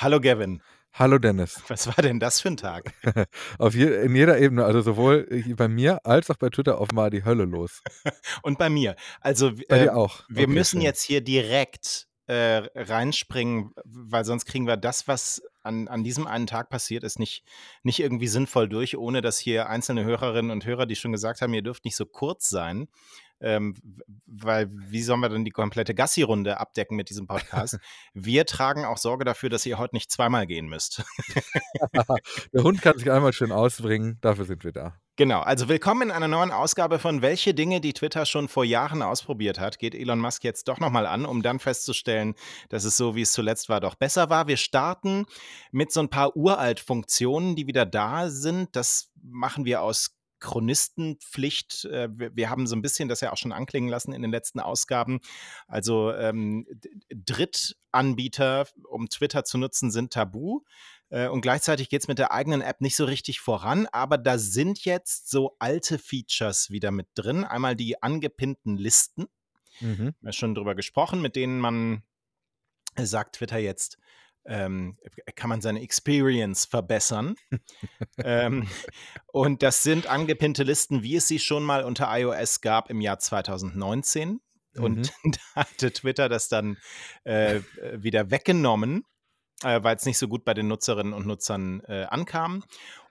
Hallo Gavin. Hallo Dennis. Was war denn das für ein Tag? Auf je, in jeder Ebene, also sowohl bei mir als auch bei Twitter auf mal die Hölle los. Und bei mir. Also Bei äh, dir auch. wir Okay, müssen schön. jetzt hier direkt äh, reinspringen, weil sonst kriegen wir das, was an, an diesem einen Tag passiert ist, nicht, nicht irgendwie sinnvoll durch, ohne dass hier einzelne Hörerinnen und Hörer, die schon gesagt haben, ihr dürft nicht so kurz sein. Ähm, weil wie sollen wir denn die komplette Gassi-Runde abdecken mit diesem Podcast? Wir tragen auch Sorge dafür, dass ihr heute nicht zweimal gehen müsst. Der Hund kann sich einmal schön ausbringen, dafür sind wir da. Genau, also willkommen in einer neuen Ausgabe von Welche Dinge, die Twitter schon vor Jahren ausprobiert hat, geht Elon Musk jetzt doch nochmal an, um dann festzustellen, dass es so, wie es zuletzt war, doch besser war. Wir starten mit so ein paar uralt Funktionen, die wieder da sind. Das machen wir aus Chronistenpflicht. Äh, Wir haben so ein bisschen das ja auch schon anklingen lassen in den letzten Ausgaben. Also ähm, Drittanbieter, um Twitter zu nutzen, sind tabu. Äh, Und gleichzeitig geht es mit der eigenen App nicht so richtig voran, aber da sind jetzt so alte Features wieder mit drin. Einmal die angepinnten Listen, Mhm. wir haben schon drüber gesprochen, mit denen man, äh, sagt Twitter jetzt, ähm, kann man seine Experience verbessern. ähm, und das sind angepinnte Listen, wie es sie schon mal unter iOS gab im Jahr 2019. Und da hatte Twitter das dann äh, wieder weggenommen äh, weil es nicht so gut bei den Nutzerinnen und Nutzern äh, ankam.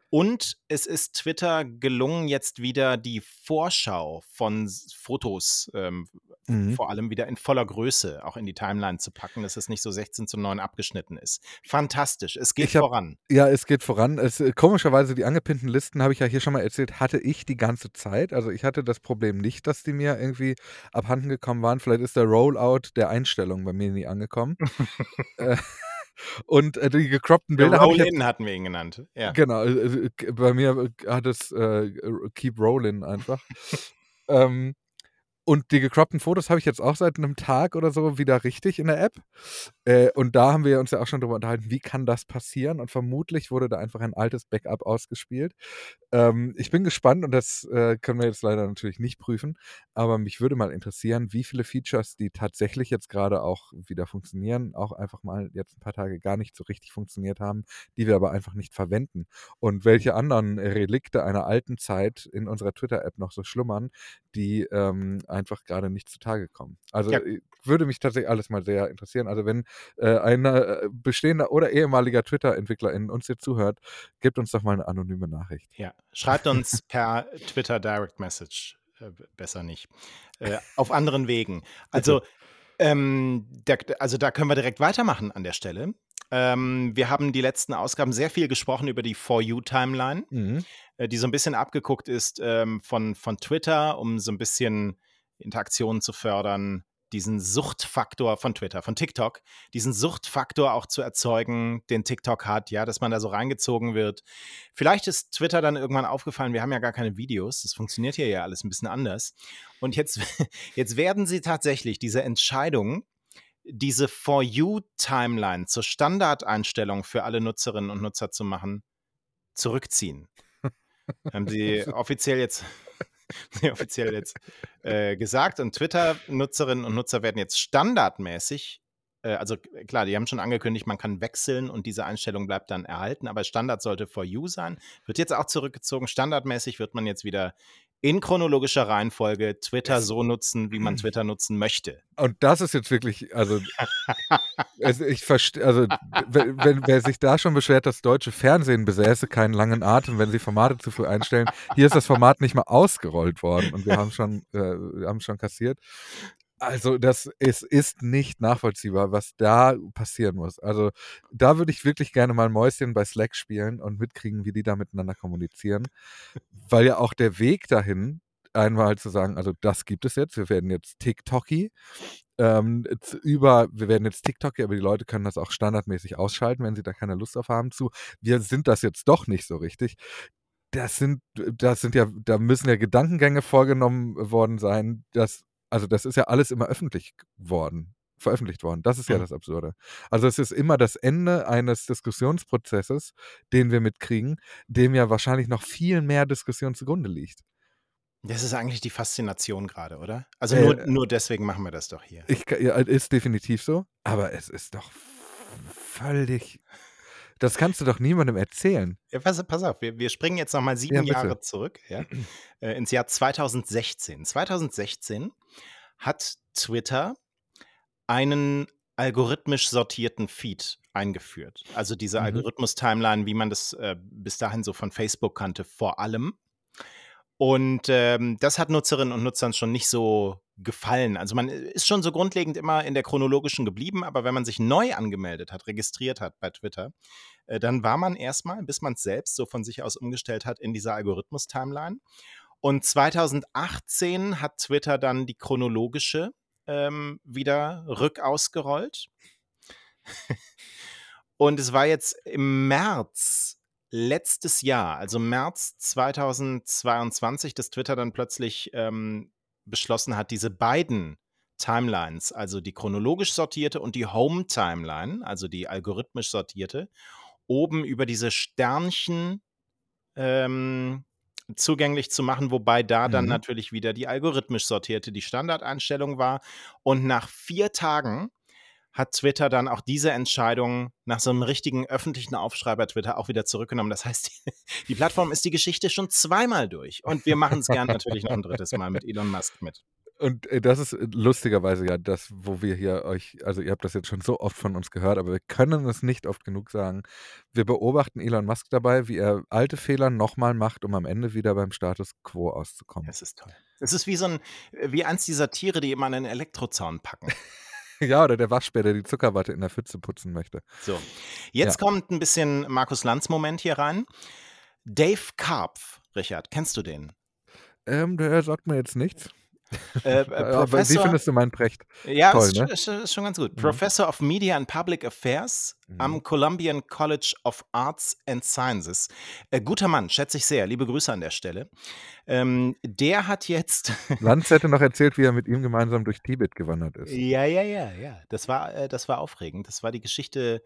Und es ist Twitter gelungen, jetzt wieder die Vorschau von Fotos ähm, Mhm. vor allem wieder in voller Größe auch in die Timeline zu packen, dass es nicht so 16 zu 9 abgeschnitten ist. Fantastisch, es geht hab- voran. Ja, es geht voran. Es, äh, komischerweise, die angepinnten Listen, habe ich ja hier schon mal erzählt, hatte ich die ganze Zeit. Also ich hatte das Problem nicht, dass die mir irgendwie abhanden gekommen waren. Vielleicht ist der Rollout der Einstellung bei mir nie angekommen. Äh, Und äh, die gecroppten Der Bilder Roll-In hatten wir ihn genannt. Ja. Genau, äh, äh, bei mir äh, hat es äh, Keep Rolling einfach. ähm, und die gecroppten Fotos habe ich jetzt auch seit einem Tag oder so wieder richtig in der App. Äh, und da haben wir uns ja auch schon drüber unterhalten, wie kann das passieren? Und vermutlich wurde da einfach ein altes Backup ausgespielt. Ähm, ich bin gespannt und das äh, können wir jetzt leider natürlich nicht prüfen. Aber mich würde mal interessieren, wie viele Features, die tatsächlich jetzt gerade auch wieder funktionieren, auch einfach mal jetzt ein paar Tage gar nicht so richtig funktioniert haben, die wir aber einfach nicht verwenden. Und welche anderen Relikte einer alten Zeit in unserer Twitter-App noch so schlummern, die ähm, einfach gerade nicht zutage kommen. Also Ja. äh, würde mich tatsächlich alles mal sehr interessieren. Also wenn äh, ein äh, bestehender oder ehemaliger Twitter-Entwickler uns hier zuhört, gebt uns doch mal eine anonyme Nachricht. Ja, schreibt uns per Twitter Direct Message, äh, besser nicht, äh, auf anderen Wegen. Also, ähm, da, also da können wir direkt weitermachen an der Stelle. Ähm, wir haben die letzten Ausgaben sehr viel gesprochen über die For You-Timeline, Mhm. äh, die so ein bisschen abgeguckt ist ähm, von, von Twitter, um so ein bisschen Interaktionen zu fördern, diesen Suchtfaktor von Twitter, von TikTok, diesen Suchtfaktor auch zu erzeugen, den TikTok hat, ja, dass man da so reingezogen wird. Vielleicht ist Twitter dann irgendwann aufgefallen, wir haben ja gar keine Videos, das funktioniert hier ja alles ein bisschen anders. Und jetzt, jetzt werden sie tatsächlich diese Entscheidung, diese For You-Timeline zur Standardeinstellung für alle Nutzerinnen und Nutzer zu machen, zurückziehen. haben sie offiziell jetzt, offiziell jetzt äh, gesagt und Twitter-Nutzerinnen und Nutzer werden jetzt standardmäßig, äh, also k- klar, die haben schon angekündigt, man kann wechseln und diese Einstellung bleibt dann erhalten, aber Standard sollte For You sein, wird jetzt auch zurückgezogen. Standardmäßig wird man jetzt wieder in chronologischer Reihenfolge Twitter so nutzen, wie man Twitter nutzen möchte. Und das ist jetzt wirklich, also, also ich verstehe, also wenn, wenn, wer sich da schon beschwert, das deutsche Fernsehen besäße keinen langen Atem, wenn sie Formate zu früh einstellen, hier ist das Format nicht mal ausgerollt worden und wir haben schon, äh, wir haben schon kassiert. Also das ist, ist nicht nachvollziehbar, was da passieren muss. Also da würde ich wirklich gerne mal Mäuschen bei Slack spielen und mitkriegen, wie die da miteinander kommunizieren. Weil ja auch der Weg dahin, einmal zu sagen, also das gibt es jetzt, wir werden jetzt TikToky, ähm, über, wir werden jetzt TikToky, aber die Leute können das auch standardmäßig ausschalten, wenn sie da keine Lust drauf haben zu. Wir sind das jetzt doch nicht so richtig. Das sind, das sind ja, da müssen ja Gedankengänge vorgenommen worden sein, dass also das ist ja alles immer öffentlich worden, veröffentlicht worden. Das ist ja Mhm. das Absurde. Also es ist immer das Ende eines Diskussionsprozesses, den wir mitkriegen, dem ja wahrscheinlich noch viel mehr Diskussion zugrunde liegt. Das ist eigentlich die Faszination gerade, oder? Also Äh, nur, nur deswegen machen wir das doch hier. Ich, ja, ist definitiv so, aber es ist doch völlig das kannst du doch niemandem erzählen. Ja, pass pass auf, wir wir springen jetzt noch mal 7 Ja, Jahre zurück, ja, äh, ins Jahr 2016. 2016 hat Twitter einen algorithmisch sortierten Feed eingeführt. Also, diese Mhm. Algorithmus-Timeline, wie man das, äh, bis dahin so von Facebook kannte, vor allem. Und, ähm, das hat Nutzerinnen und Nutzern schon nicht so gefallen. Also, man ist schon so grundlegend immer in der chronologischen geblieben, aber wenn man sich neu angemeldet hat, registriert hat bei Twitter, äh, dann war man erst mal, bis man's selbst so von sich aus umgestellt hat, in dieser Algorithmus-Timeline. Und 2018 hat Twitter dann die chronologische, ähm, wieder rückausgerollt. Und es war jetzt im März letztes Jahr, also März 2022, dass Twitter dann plötzlich, ähm, beschlossen hat, diese beiden Timelines, also die chronologisch sortierte und die Home-Timeline, also die algorithmisch sortierte, oben über diese Sternchen, ähm, zugänglich zu machen, wobei da dann Mhm. natürlich wieder die algorithmisch sortierte die Standardeinstellung war. Und nach 4 Tagen hat Twitter dann auch diese Entscheidung nach so 'nem richtigen öffentlichen Aufschrei bei Twitter auch wieder zurückgenommen. Das heißt, die Plattform ist die Geschichte schon zweimal durch und wir machen's gern natürlich noch 'n 3. Mal mit Elon Musk mit. Und, äh, das ist, äh, lustigerweise ja das, wo wir hier euch also, ihr habt das jetzt schon so oft von uns gehört, aber wir können es nicht oft genug sagen. Wir beobachten Elon Musk dabei, wie er alte Fehler noch mal macht, um am Ende wieder beim Status quo auszukommen. Es ist toll. Es ist wie so 'n äh, wie eins dieser Tiere, die immer an 'nen Elektrozaun packen. Ja, oder der Waschbär, der die Zuckerwatte in der Pfütze putzen möchte. So, Ja. jetzt kommt 'n bisschen Markus-Lanz-Moment hier rein. Dave Karpf, Richard, kennst du den? Ähm, der sagt mir jetzt nichts. Äh, äh, Aber wie Professor findest du meinen Precht? Ja, Toll, ist ne? ist ist schon ganz gut. Mhm. Professor of Media and Public Affairs Mhm. am Columbian College of Arts and Sciences. Äh, guter Mann, schätze ich sehr. Liebe Grüße an der Stelle. Ähm, der hat jetzt Lanz hätte noch erzählt, wie er mit ihm gemeinsam durch Tibet gewandert ist. Ja, ja, ja, ja. Das war äh, das war aufregend. Das war die Geschichte,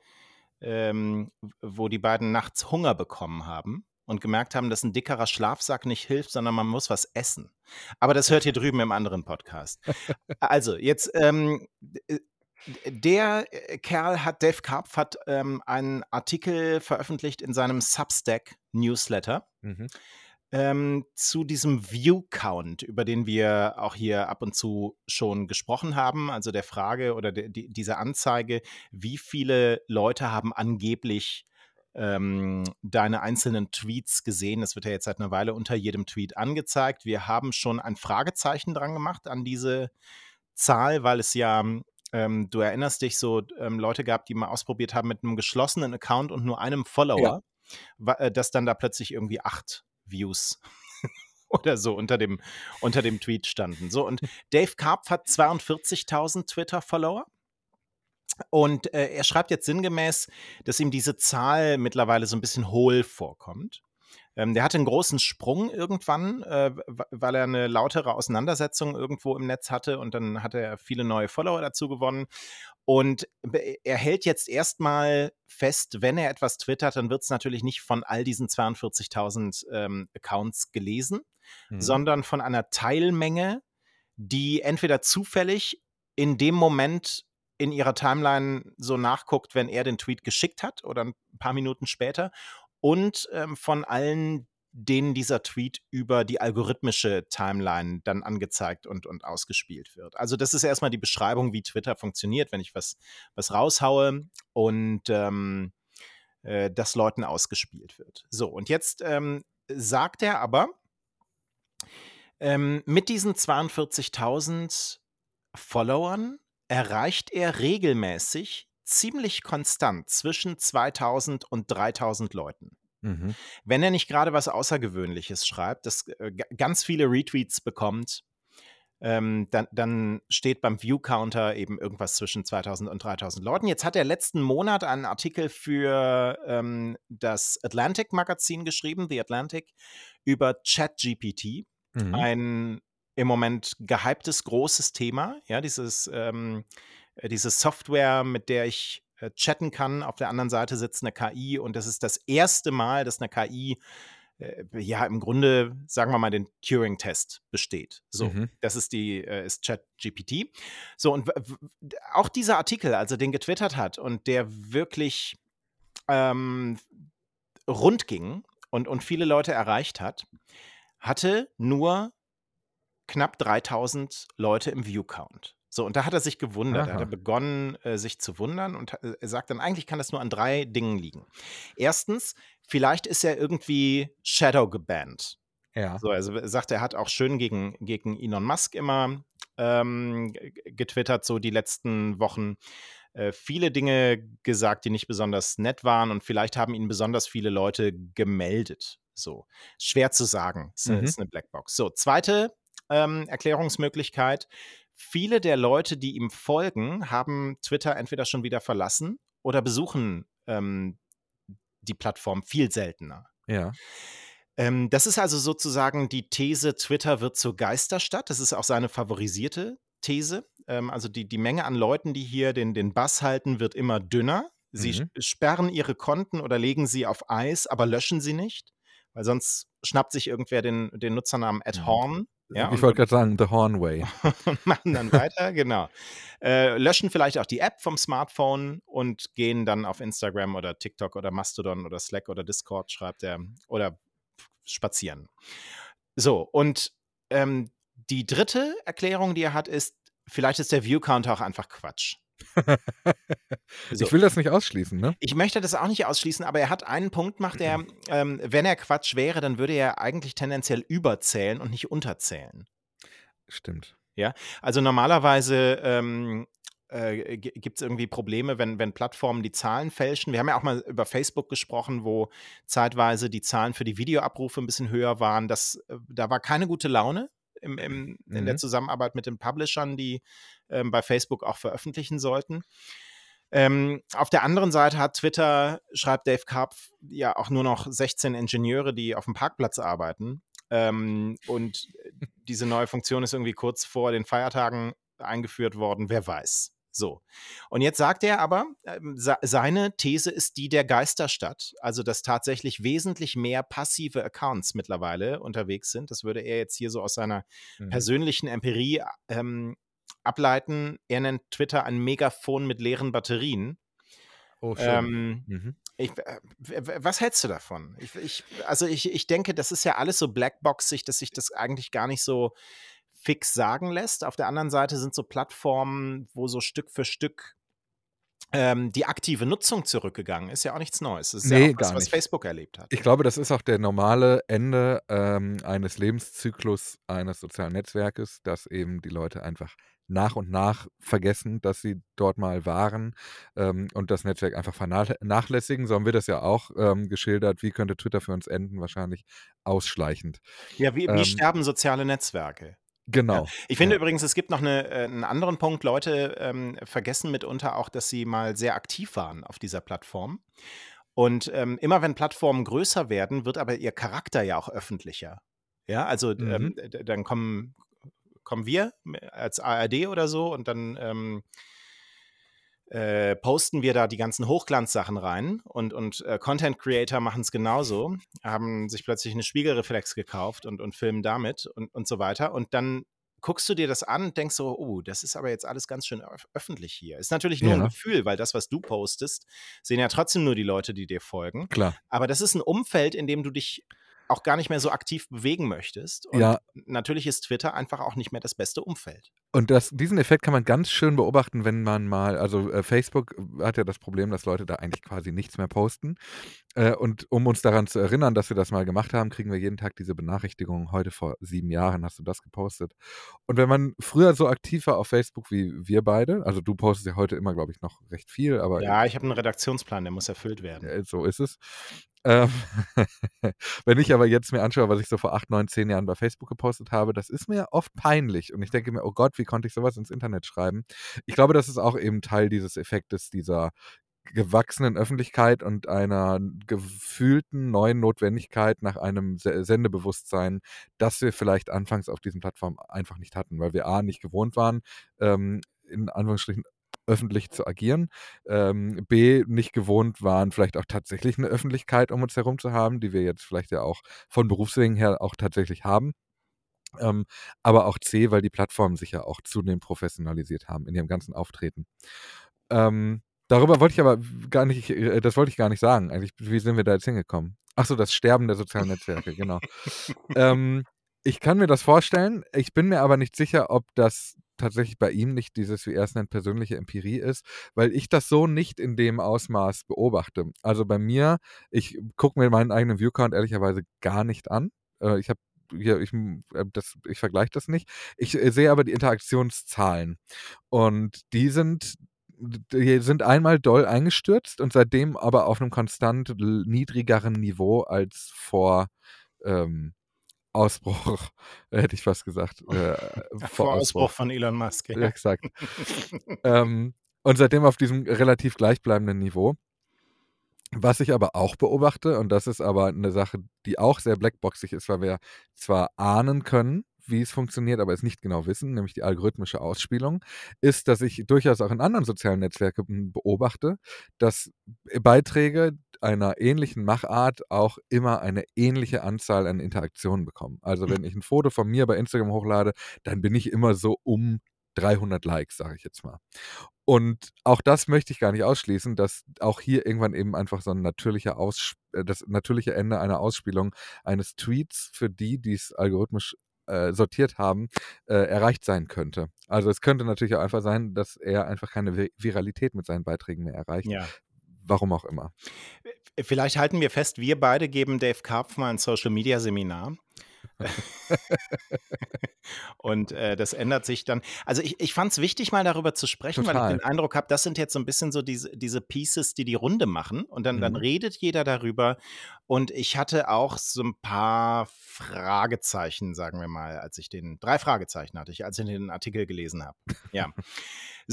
ähm, wo die beiden nachts Hunger bekommen haben und gemerkt haben, dass 'n dickerer Schlafsack nicht hilft, sondern man muss was essen. Aber das hört ihr drüben im anderen Podcast. Also, jetzt, ähm, äh, der, äh, Kerl hat Dave Karpf hat, ähm, einen Artikel veröffentlicht in seinem Substack-Newsletter, Mhm. ähm, zu diesem View-Count, über den wir auch hier ab und zu schon gesprochen haben. Also, der Frage oder der die dieser Anzeige, wie viele Leute haben angeblich, ähm, deine einzelnen Tweets gesehen? Das wird ja jetzt seit 'ner Weile unter jedem Tweet angezeigt. Wir haben schon ein Fragezeichen dran gemacht an diese Zahl, weil es ja ähm, du erinnerst dich, so, ähm, Leute gab, die mal ausprobiert haben mit 'nem geschlossenen Account und nur einem Ja. Follower, wa äh, dass dann da plötzlich irgendwie 8 Views oder so unter dem unter dem Tweet standen. So, und Dave Karpf hat 42.000 Twitter-Follower. Und, äh, er schreibt jetzt sinngemäß, dass ihm diese Zahl mittlerweile so 'n bisschen hohl vorkommt. Ähm, der hatte 'n großen Sprung irgendwann, äh, weil er 'ne lautere Auseinandersetzung irgendwo im Netz hatte und dann hatte er viele neue Follower dazu gewonnen. Und er hält jetzt erst mal fest, wenn er etwas twittert, dann wird's natürlich nicht von all diesen 42.000, ähm, Accounts gelesen, Mhm. sondern von einer Teilmenge, die entweder zufällig in dem Moment in ihrer Timeline so nachguckt, wenn er den Tweet geschickt hat oder 'n paar Minuten später und, ähm, von allen, denen dieser Tweet über die algorithmische Timeline dann angezeigt und und ausgespielt wird. Also, das ist erst mal die Beschreibung, wie Twitter funktioniert, wenn ich was was raushaue und, ähm, äh, das Leuten ausgespielt wird. So, und jetzt, ähm, sagt er aber ähm, mit diesen 42.000 Followern erreicht er regelmäßig ziemlich konstant zwischen 2.000 und 3.000 Leuten. Mhm. Wenn er nicht grade was Außergewöhnliches schreibt, das, äh, ga ganz viele Retweets bekommt, ähm, dann dann steht beim View-Counter eben irgendwas zwischen 2.000 und 3.000 Leuten. Jetzt hat er letzten Monat einen Artikel für, ähm, das Atlantic-Magazin geschrieben, The Atlantic, über ChatGPT, Mhm. ein im Moment gehyptes großes Thema, ja, dieses, ähm äh, diese Software, mit der ich, äh, chatten kann. Auf der anderen Seite sitzt 'ne KI und das ist das erste Mal, dass 'ne KI, äh, ja, im Grunde, sagen wir mal, den Turing-Test besteht. So, Mhm. das ist die, äh, ist ChatGPT. So, und auch dieser Artikel, als er den getwittert hat und der wirklich, ähm, rund ging und und viele Leute erreicht hat, hatte nur knapp 3.000 Leute im View-Count. So, und da hat er sich gewundert. Da hat er Aha. äh, begonnen, sich zu wundern und er sagt dann: „Eigentlich kann das nur an 3 Dingen liegen.“ 1. vielleicht ist er irgendwie shadow gebannt. Ja. So, also, er sagt, er hat auch schön gegen gegen Elon Musk immer, ähm, getwittert, so die letzten Wochen, äh, viele Dinge gesagt, die nicht besonders nett waren und vielleicht haben ihn besonders viele Leute gemeldet, so. Schwer zu sagen, ist Mhm. ist 'ne Blackbox. So, 2., ähm, Erklärungsmöglichkeit: Viele der Leute, die ihm folgen, haben Twitter entweder schon wieder verlassen oder besuchen, ähm, die Plattform viel seltener. Ja. Ähm, das ist also sozusagen die These, Twitter wird zur Geisterstadt. Das ist auch seine favorisierte These. Ähm, also, die die Menge an Leuten, die hier den den Bass halten, wird immer dünner. Sie Mhm. sperren ihre Konten oder legen sie auf Eis, aber löschen sie nicht, weil sonst schnappt sich irgendwer den den Nutzernamen Mhm. Ja, Ich wollte grad sagen, the Horn Way. und machen dann weiter, genau. Äh, löschen vielleicht auch die App vom Smartphone und gehen dann auf Instagram oder TikTok oder Mastodon oder Slack oder Discord, schreibt er, oder spazieren. So, und, ähm, die 3. Erklärung, die er hat, ist, vielleicht ist der View-Count auch einfach Quatsch. So. Ich will das nicht ausschließen, ne? Ich möchte das auch nicht ausschließen, aber er hat einen Punkt macht er, ähm, wenn er Quatsch wäre, dann würde er eigentlich tendenziell überzählen und nicht unterzählen. Stimmt. Ja, also, normalerweise, ähm, äh, gi gibt's irgendwie Probleme, wenn wenn Plattformen die Zahlen fälschen. Wir haben ja auch mal über Facebook gesprochen, wo zeitweise die Zahlen für die Videoabrufe 'n bisschen höher waren. Das äh, da war keine gute Laune im im in der Mhm. Zusammenarbeit mit den Publishern, die, ähm, bei Facebook auch veröffentlichen sollten. Ähm, auf der anderen Seite hat Twitter, schreibt Dave Karpf, ja auch nur noch 16 Ingenieure, die aufm Parkplatz arbeiten. Ähm, und diese neue Funktion ist irgendwie kurz vor den Feiertagen eingeführt worden, wer weiß. So. Und jetzt sagt er aber, ähm, sei seine These ist die der Geisterstadt, also, dass tatsächlich wesentlich mehr passive Accounts mittlerweile unterwegs sind. Das würde er jetzt hier so aus seiner Mhm. persönlichen Empirie, ähm, ableiten. Er nennt Twitter ein Megafon mit leeren Batterien. Oh, schön. Ähm, Mhm. ich äh, was hältst du davon? Ich ich also, ich ich denke, das ist ja alles so blackboxig, dass sich das eigentlich gar nicht so fix sagen lässt. Auf der anderen Seite sind so Plattformen, wo so Stück für Stück, ähm, die aktive Nutzung zurückgegangen ist, ja auch nichts Neues. Das ist ja Ne, auch was, gar was nicht. Facebook erlebt hat. Ich glaube, das ist auch der normale Ende, ähm, eines Lebenszyklus eines sozialen Netzwerkes, dass eben die Leute einfach nach und nach vergessen, dass sie dort mal waren, ähm, und das Netzwerk einfach vernach nachlässigen. So haben wir das ja auch, ähm, geschildert. Wie könnte Twitter für uns enden? Wahrscheinlich ausschleichend. Ja, wie wie Ähm sterben soziale Netzwerke? Ja. Genau, Ich finde ja. übrigens, es gibt noch 'ne äh, 'n anderen Punkt. Leute, ähm, vergessen mitunter auch, dass sie mal sehr aktiv waren auf dieser Plattform. Und, ähm, immer wenn Plattformen größer werden, wird aber ihr Charakter ja auch öffentlicher. Ja, also, d Mhm. ähm, dann kommen kommen wir als ARD oder so und dann, ähm äh, posten wir da die ganzen Hochglanzsachen rein und und, äh, Content Creator machen's genauso, haben sich plötzlich 'ne Spiegelreflex gekauft und und filmen damit und und so weiter. Und dann guckst du dir das an und denkst so: „Oh, das ist aber jetzt alles ganz schön öff öffentlich hier.“ Ist natürlich nur Ja. Gefühl, weil das, was du postest, sehen ja trotzdem nur die Leute, die dir folgen. Klar. Aber das ist 'n Umfeld, in dem du dich auch gar nicht mehr so aktiv bewegen möchtest. Und Ja. natürlich ist Twitter einfach auch nicht mehr das beste Umfeld. Und das diesen Effekt kann man ganz schön beobachten, wenn man mal also, äh, Facebook hat ja das Problem, dass Leute da eigentlich quasi nichts mehr posten. Äh, und um uns daran zu erinnern, dass wir das mal gemacht haben, kriegen wir jeden Tag diese Benachrichtigung: „Heute vor 7 Jahren hast du das gepostet.“ Und wenn man früher so aktiv war auf Facebook wie wir beide also, du postest ja heute immer, glaube ich, noch recht viel, aber Ja, ich habe 'n Redaktionsplan, der muss erfüllt werden. Äh, so ist es. Ähm, wenn ich aber jetzt mir anschaue, was ich so vor 8, 9, 10 Jahren bei Facebook gepostet habe, das ist mir oft peinlich. Und ich denke mir: „Oh Gott, wie konnte ich so was ins Internet schreiben?“ Ich glaube, das ist auch eben Teil dieses Effektes dieser gewachsenen Öffentlichkeit und einer gefühlten neuen Notwendigkeit nach einem Se Sendebewusstsein, das wir vielleicht anfangs auf diesen Plattformen einfach nicht hatten, weil wir A nicht gewohnt waren, ähm, in Anführungsstrichen öffentlich zu agieren. Ähm, B, nicht gewohnt waren, vielleicht auch tatsächlich eine Öffentlichkeit um uns herum zu haben, die wir jetzt vielleicht ja auch von Berufswegen her auch tatsächlich haben. Ähm, aber auch C, weil die Plattformen sich ja auch zunehmend professionalisiert haben in ihrem ganzen Auftreten. Ähm, darüber wollte ich aber gar nicht, äh, das wollte ich gar nicht sagen. Eigentlich, wie sind wir da jetzt hingekommen? Ach so, das Sterben der sozialen Netzwerke, genau. ähm, ich kann mir das vorstellen. Ich bin mir aber nicht sicher, ob das tatsächlich bei ihm nicht dieses, wie er es nennt, persönliche Empirie ist, weil ich das so nicht in dem Ausmaß beobachte. Also bei mir, ich gucke mir meinen eigenen Viewcount ehrlicherweise gar nicht an. Äh, ich habe hier, ich, äh, ich vergleiche das nicht. Ich äh, sehe aber die Interaktionszahlen. Und die sind die sind einmal doll eingestürzt und seitdem aber auf einem konstant niedrigeren Niveau als vor ähm, Ausbruch, hätte ich fast gesagt. Äh, vor, vor Ausbruch. Ausbruch. von Elon Musk. Ja. Exakt. ähm, und seitdem auf diesem relativ gleichbleibenden Niveau. Was ich aber auch beobachte, und das ist aber eine Sache, die auch sehr blackboxig ist, weil wir zwar ahnen können, wie es funktioniert, aber es nicht genau wissen, nämlich die algorithmische Ausspielung, ist, dass ich durchaus auch in anderen sozialen Netzwerken beobachte, dass Beiträge einer ähnlichen Machart auch immer eine ähnliche Anzahl an Interaktionen bekommen. Also wenn ich ein Foto von mir bei Instagram hochlade, dann bin ich immer so um 300 Likes, sage ich jetzt mal. Und auch das möchte ich gar nicht ausschließen, dass auch hier irgendwann eben einfach so ein natürlicher Aus, äh, das natürliche Ende einer Ausspielung eines Tweets für die, die es algorithmisch äh, sortiert haben, äh, erreicht sein könnte. Also es könnte natürlich auch einfach sein, dass er einfach keine Viralität mit seinen Beiträgen mehr erreicht. Ja. Warum auch immer. Vielleicht halten wir fest, wir beide geben Dave Karpf mal ein Social Media Seminar. Und äh, das ändert sich dann. Also ich, ich fand es wichtig, mal darüber zu sprechen, Total. weil ich den Eindruck habe, das sind jetzt so ein bisschen so diese, diese Pieces, die die Runde machen. Und dann, mhm. dann redet jeder darüber. Und ich hatte auch so ein paar Fragezeichen, sagen wir mal, als ich den, drei Fragezeichen hatte ich, als ich den Artikel gelesen habe. Ja.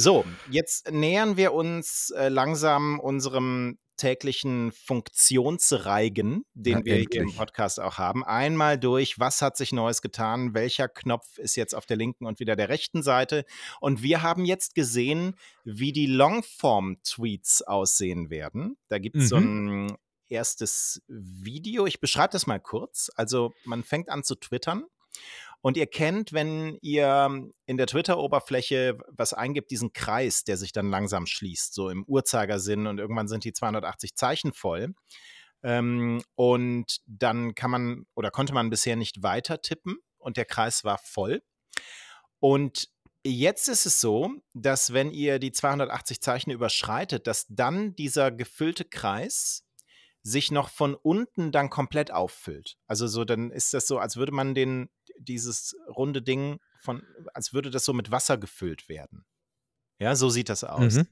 So, jetzt nähern wir uns äh, langsam unserem täglichen Funktionsreigen, den ja, wir endlich. hier im Podcast auch haben. Einmal durch, was hat sich Neues getan, welcher Knopf ist jetzt auf der linken und wieder der rechten Seite. Und wir haben jetzt gesehen, wie die Longform-Tweets aussehen werden. Da gibt es mhm. so ein erstes Video. Ich beschreibe das mal kurz. Also man fängt an zu twittern und ihr kennt, wenn ihr in der Twitter-Oberfläche was eingibt, diesen Kreis, der sich dann langsam schließt, so im Uhrzeigersinn und irgendwann sind die 280 Zeichen voll. Ähm, und dann kann man oder konnte man bisher nicht weiter tippen und der Kreis war voll. Und jetzt ist es so, dass wenn ihr die 280 Zeichen überschreitet, dass dann dieser gefüllte Kreis sich noch von unten dann komplett auffüllt. Also so, dann ist das so, als würde man den, dieses runde Ding von, als würde das so mit Wasser gefüllt werden. Ja, so sieht das aus. Mhm.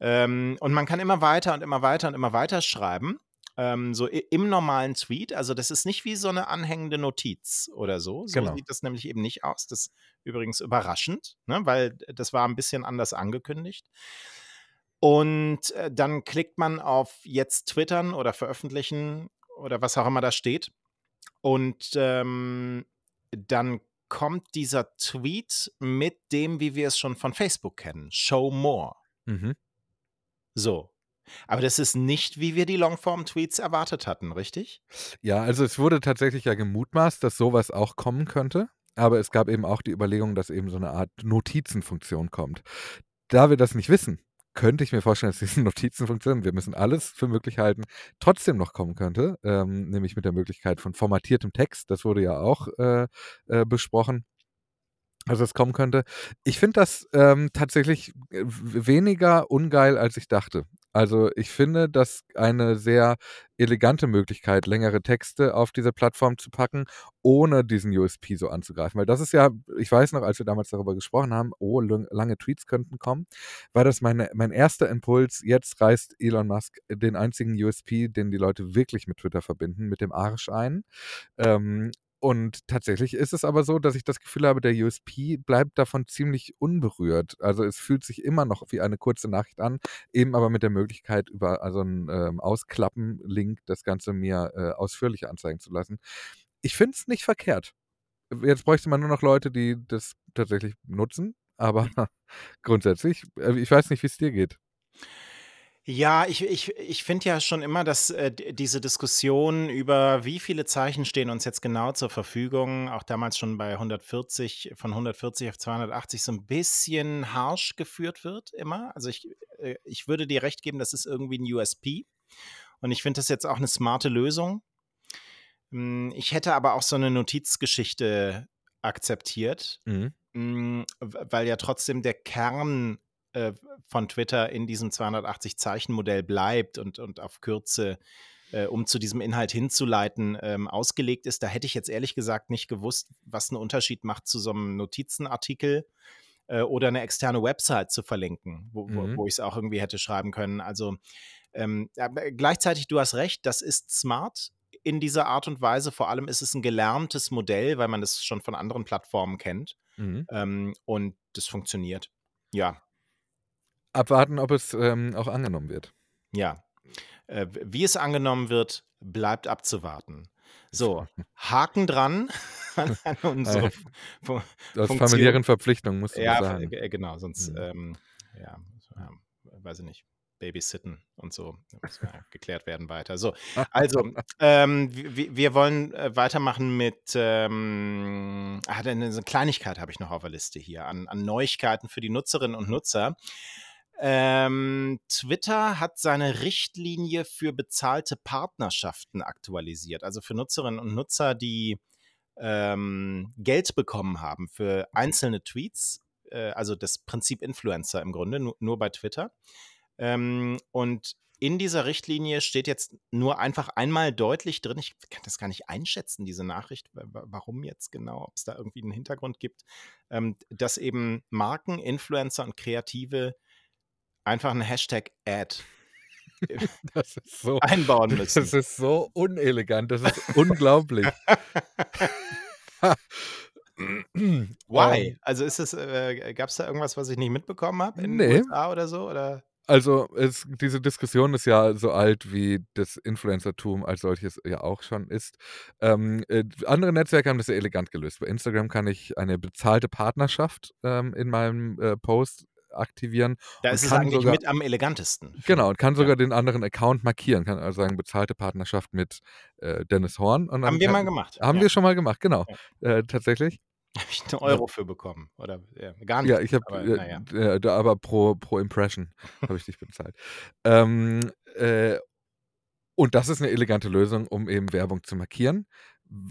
Ähm, und man kann immer weiter und immer weiter und immer weiter schreiben. Ähm, so im normalen Tweet. Also, das ist nicht wie so eine anhängende Notiz oder so. So genau. sieht das nämlich eben nicht aus. Das ist übrigens überraschend, ne? weil das war ein bisschen anders angekündigt. Und äh, dann klickt man auf jetzt twittern oder veröffentlichen oder was auch immer da steht. Und ähm, dann kommt dieser Tweet mit dem, wie wir es schon von Facebook kennen. Show more. Mhm. So. Aber das ist nicht, wie wir die Longform-Tweets erwartet hatten, richtig? Ja, also es wurde tatsächlich ja gemutmaßt, dass sowas auch kommen könnte. Aber es gab eben auch die Überlegung, dass eben so eine Art Notizenfunktion kommt. Da wir das nicht wissen, könnte ich mir vorstellen, dass diese Notizenfunktion, wir müssen alles für möglich halten, trotzdem noch kommen könnte, ähm, nämlich mit der Möglichkeit von formatiertem Text. Das wurde ja auch äh, äh, besprochen. Also es kommen könnte. Ich finde das ähm, tatsächlich äh, weniger ungeil, als ich dachte. Also ich finde das eine sehr elegante Möglichkeit, längere Texte auf diese Plattform zu packen, ohne diesen USP so anzugreifen. Weil das ist ja, ich weiß noch, als wir damals darüber gesprochen haben, oh, lange Tweets könnten kommen, war das meine, mein erster Impuls, jetzt reißt Elon Musk den einzigen USP, den die Leute wirklich mit Twitter verbinden, mit dem Arsch ein. Ähm, und tatsächlich ist es aber so, dass ich das Gefühl habe, der USP bleibt davon ziemlich unberührt. Also es fühlt sich immer noch wie eine kurze Nachricht an, eben aber mit der Möglichkeit, über also einen ähm, Ausklappen-Link das Ganze mir äh, ausführlicher anzeigen zu lassen. Ich finde es nicht verkehrt. Jetzt bräuchte man nur noch Leute, die das tatsächlich nutzen. aber Mhm. grundsätzlich, äh, ich weiß nicht, wie es dir geht. Ja, ich ich ich finde ja schon immer, dass, äh, diese Diskussion über wie viele Zeichen stehen uns jetzt genau zur Verfügung, auch damals schon bei 140 von 140 auf 280 so ein bisschen harsch geführt wird immer. Also, ich äh, ich würde dir recht geben, das ist irgendwie ein USP und ich finde das jetzt auch eine smarte Lösung. Hm, ich hätte aber auch so eine Notizgeschichte akzeptiert, Mhm. hm, weil ja trotzdem der Kern, äh, von Twitter in diesem 280-Zeichen-Modell bleibt und und auf Kürze, äh, um zu diesem Inhalt hinzuleiten, ähm, ausgelegt ist. Da hätte ich jetzt ehrlich gesagt nicht gewusst, was 'n Unterschied macht zu so 'nem Notizenartikel, äh, oder 'ne externe Website zu verlinken, wo wo Mhm. wo ich's auch irgendwie hätte schreiben können. Also, ähm, aber gleichzeitig, du hast recht, das ist smart in dieser Art und Weise. Vor allem ist es 'n gelerntes Modell, weil man das schon von anderen Plattformen kennt, Mhm. ähm, und das funktioniert. Ja, Abwarten, ob es, ähm, auch angenommen wird. ja. Äh, wie es angenommen wird, bleibt abzuwarten. So, Haken dran an an unsere Äh, aus Funktion. familiären Verpflichtungen musst du das Ja, sagen. g genau, sonst, Mhm. ähm, ja, ja, weiß ich nicht, Babysitten und so, da muss mal geklärt werden weiter. So, also, ähm, wir wollen, äh, weitermachen mit, ähm ah, 'ne so Kleinigkeit habe ich noch auf der Liste hier an an Neuigkeiten für die Nutzerinnen und Nutzer. Ähm, Twitter hat seine Richtlinie für bezahlte Partnerschaften aktualisiert. Also, für Nutzerinnen und Nutzer, die, ähm, Geld bekommen haben für einzelne Tweets, äh, also das Prinzip Influencer im Grunde, nu nur bei Twitter. Ähm, und in dieser Richtlinie steht jetzt nur einfach einmal deutlich drin ich kann das gar nicht einschätzen, diese Nachricht, wa wa warum jetzt genau, ob's da irgendwie 'n Hintergrund gibt, ähm, dass eben Marken, Influencer und Kreative einfach 'n Hashtag Ad Das ist so einbauen das müssen. ist so unelegant, das ist unglaublich. Why? Ähm, Also, ist es äh, gab's da irgendwas, was ich nicht mitbekommen habe in den ne, USA oder so, oder? also, es diese Diskussion ist ja so alt, wie das Influencertum als solches ja auch schon ist. Ähm, äh, andere Netzwerke haben das sehr elegant gelöst. Bei Instagram kann ich eine bezahlte Partnerschaft, ähm, in meinem, äh, Post aktivieren Da ist es eigentlich sogar mit am elegantesten, Genau, und kann Ja. sogar den anderen Account markieren, kann also sagen, bezahlte Partnerschaft mit, äh, Dennis Horn Haben wir mal kann gemacht, haben ja. wir schon mal gemacht, genau, Ja. äh, tatsächlich. Habe ich 'n Ja, Euro für bekommen oder ja, gar ja, nichts, ich habe, aber äh, na ja. äh, da aber pro pro Impression habe ich dich bezahlt. Ähm, äh, und das ist 'ne elegante Lösung, um eben Werbung zu markieren,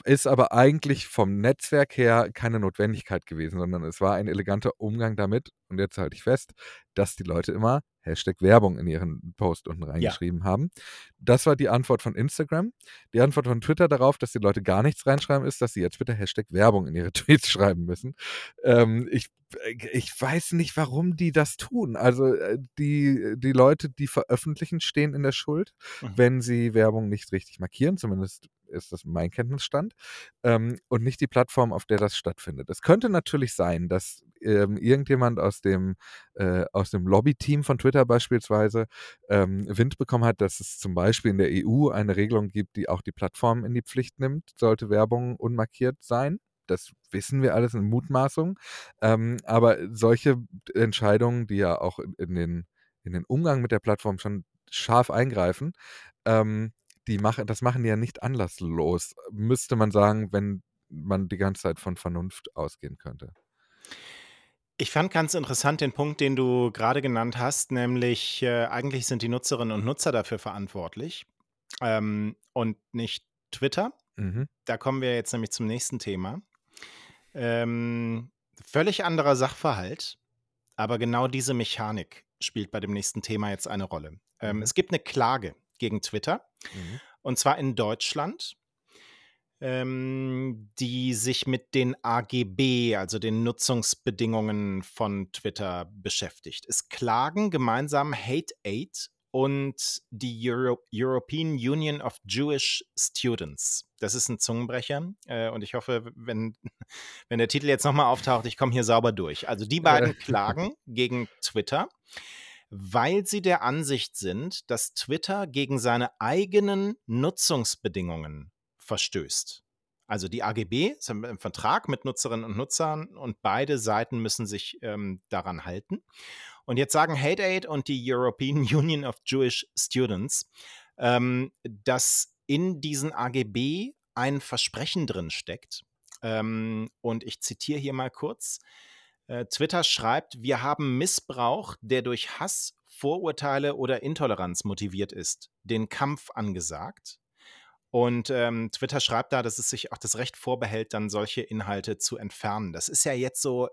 ist aber eigentlich vom Netzwerk her keine Notwendigkeit gewesen, sondern es war ein eleganter Umgang damit und jetzt halte ich fest, dass die Leute immer Hashtag Werbung in ihren Post unten Ja. reingeschrieben haben. Das war die Antwort von Instagram. Die Antwort von Twitter darauf, dass die Leute gar nichts reinschreiben, ist, dass sie jetzt bitte Hashtag Werbung in ihre Tweets schreiben müssen. Ähm, ich äh, ich weiß nicht, warum die das tun. Also, äh, die die Leute, die veröffentlichen, stehen in der Schuld, Mhm. wenn sie Werbung nicht richtig markieren, zumindest ist das mein Kenntnisstand, ähm, und nicht die Plattform, auf der das stattfindet. Es könnte natürlich sein, dass, ähm, irgendjemand aus dem äh, aus dem Lobbyteam von Twitter beispielsweise, ähm, Wind bekommen hat, dass es zum Beispiel in der EU eine Regelung gibt, die auch die Plattform in die Pflicht nimmt, sollte Werbung unmarkiert sein. Das wissen wir alles in Mutmaßung. Ähm, aber solche Entscheidungen, die ja auch in in den in den Umgang mit der Plattform schon scharf eingreifen, ähm, die machen das machen die ja nicht anlasslos, müsste man sagen, wenn man die ganze Zeit von Vernunft ausgehen könnte. Ich fand ganz interessant den Punkt, den du grade genannt hast, nämlich, äh, eigentlich sind die Nutzerinnen und Nutzer dafür verantwortlich, ähm, und nicht Twitter. Mhm. Da kommen wir jetzt nämlich zum nächsten Thema. Ähm, völlig anderer Sachverhalt, aber genau diese Mechanik spielt bei dem nächsten Thema jetzt eine Rolle. Ähm, Mhm. es gibt 'ne Klage gegen Twitter, Mhm. und zwar in Deutschland, ähm, die sich mit den AGB, also den Nutzungsbedingungen von Twitter beschäftigt. Es klagen gemeinsam Hate8 und die Euro European Union of Jewish Students. Das ist 'n Zungenbrecher, äh, und ich hoffe, wenn wenn der Titel jetzt noch mal auftaucht, ich komme hier sauber durch. Also, die beiden klagen gegen Twitter, weil sie der Ansicht sind, dass Twitter gegen seine eigenen Nutzungsbedingungen verstößt. Also die AGB ist ein Vertrag mit Nutzerinnen und Nutzern und beide Seiten müssen sich ähm, daran halten. Und jetzt sagen Hate Aid und die European Union of Jewish Students, ähm, dass in diesen AGB ein Versprechen drin steckt. Ähm, und ich zitiere hier mal kurz. Äh, Twitter schreibt, wir haben Missbrauch, der durch Hass, Vorurteile oder Intoleranz motiviert ist, den Kampf angesagt. Und ähm, Twitter schreibt da, dass es sich auch das Recht vorbehält, dann solche Inhalte zu entfernen. Das ist ja jetzt so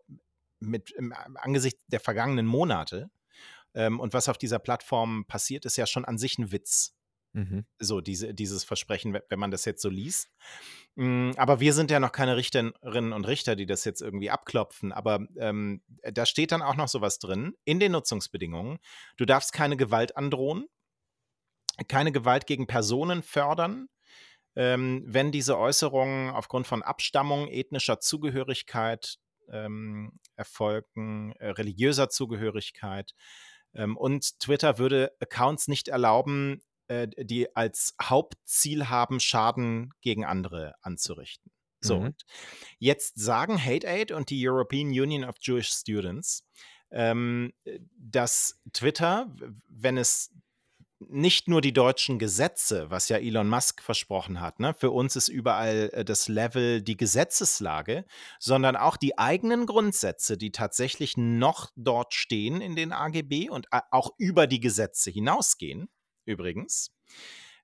mit im Angesicht der vergangenen Monate ähm, und was auf dieser Plattform passiert, ist ja schon an sich ein Witz. Mhm. So, diese, dieses Versprechen, wenn man das jetzt so liest. Mm, aber wir sind ja noch keine Richterinnen und Richter, die das jetzt irgendwie abklopfen. Aber ähm, da steht dann auch noch sowas drin in den Nutzungsbedingungen. Du darfst keine Gewalt androhen, keine Gewalt gegen Personen fördern, ähm, wenn diese Äußerungen aufgrund von Abstammung, ethnischer Zugehörigkeit ähm, erfolgen, äh, religiöser Zugehörigkeit. Ähm, und Twitter würde Accounts nicht erlauben, äh, die als Hauptziel haben, Schaden gegen andere anzurichten. So, Mhm. jetzt sagen Hate Aid und die European Union of Jewish Students, ähm, dass Twitter, wenn es nicht nur die deutschen Gesetze, was ja Elon Musk versprochen hat, ne? für uns ist überall äh, das Level die Gesetzeslage, sondern auch die eigenen Grundsätze, die tatsächlich noch dort stehen in den AGB und äh, auch über die Gesetze hinausgehen, übrigens,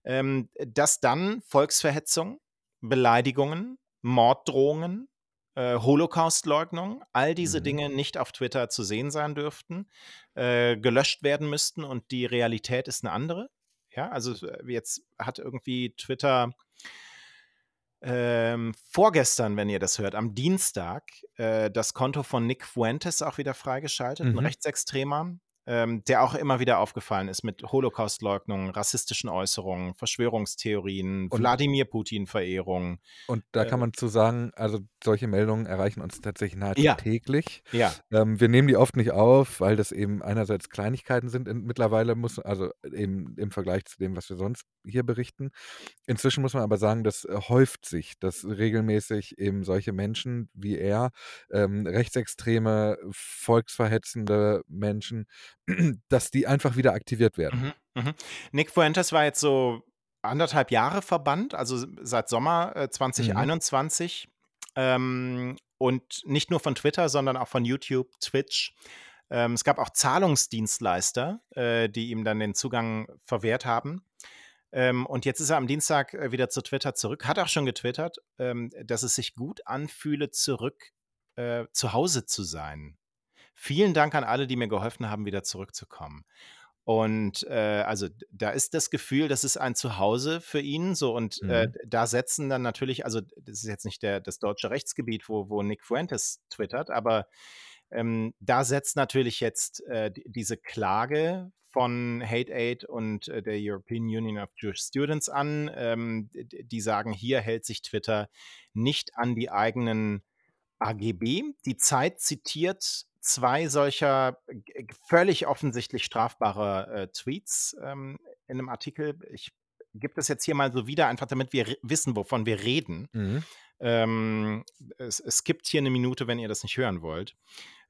ähm, dass dann Volksverhetzung, Beleidigungen, Morddrohungen, äh, Holocaustleugnung, all diese Mhm. Dinge nicht auf Twitter zu sehen sein dürften, äh, gelöscht werden müssten und die Realität ist eine andere. Ja, also äh, jetzt hat irgendwie Twitter ähm, vorgestern, wenn ihr das hört, am Dienstag, äh, das Konto von Nick Fuentes auch wieder freigeschaltet, ein Mhm. Rechtsextremer, ähm, der auch immer wieder aufgefallen ist mit Holocaustleugnung, rassistischen Äußerungen, Verschwörungstheorien, Wladimir Putin-Verehrung. Und da kann Äh, man zu sagen, also solche Meldungen erreichen uns tatsächlich nahezu Ja. täglich. Ja, Ähm, wir nehmen die oft nicht auf, weil das eben einerseits Kleinigkeiten sind. In, mittlerweile muss, also eben im Vergleich zu dem, was wir sonst hier berichten. Inzwischen muss man aber sagen, das äh, häuft sich, dass regelmäßig eben solche Menschen wie er, ähm, rechtsextreme, volksverhetzende Menschen, dass die einfach wieder aktiviert werden. Mhm, mhm. Nick Fuentes war jetzt so anderthalb Jahre verbannt, also seit Sommer äh, 2021. Ähm, und nicht nur von Twitter, sondern auch von YouTube, Twitch. Ähm, es gab auch Zahlungsdienstleister, äh, die ihm dann den Zugang verwehrt haben. Ähm, und jetzt ist er am Dienstag äh, wieder zu Twitter zurück, hat auch schon getwittert, ähm, dass es sich gut anfühle, zurück äh, zu Hause zu sein. Vielen Dank an alle, die mir geholfen haben, wieder zurückzukommen. Und äh, also da ist das Gefühl, das ist ein Zuhause für ihn. So und äh, Mhm. da setzen dann natürlich, also das ist jetzt nicht der, das deutsche Rechtsgebiet, wo, wo Nick Fuentes twittert, aber ähm, da setzt natürlich jetzt äh, die, diese Klage von Hate Aid und äh, der European Union of Jewish Students an. Ähm, die sagen, hier hält sich Twitter nicht an die eigenen AGB. Die Zeit zitiert zwei solcher g- völlig offensichtlich strafbarer äh, Tweets ähm, in einem Artikel. Ich gebe das jetzt hier mal so wieder, einfach damit wir wissen, wovon wir reden. Mhm. Ähm, es, es gibt hier eine Minute, wenn ihr das nicht hören wollt.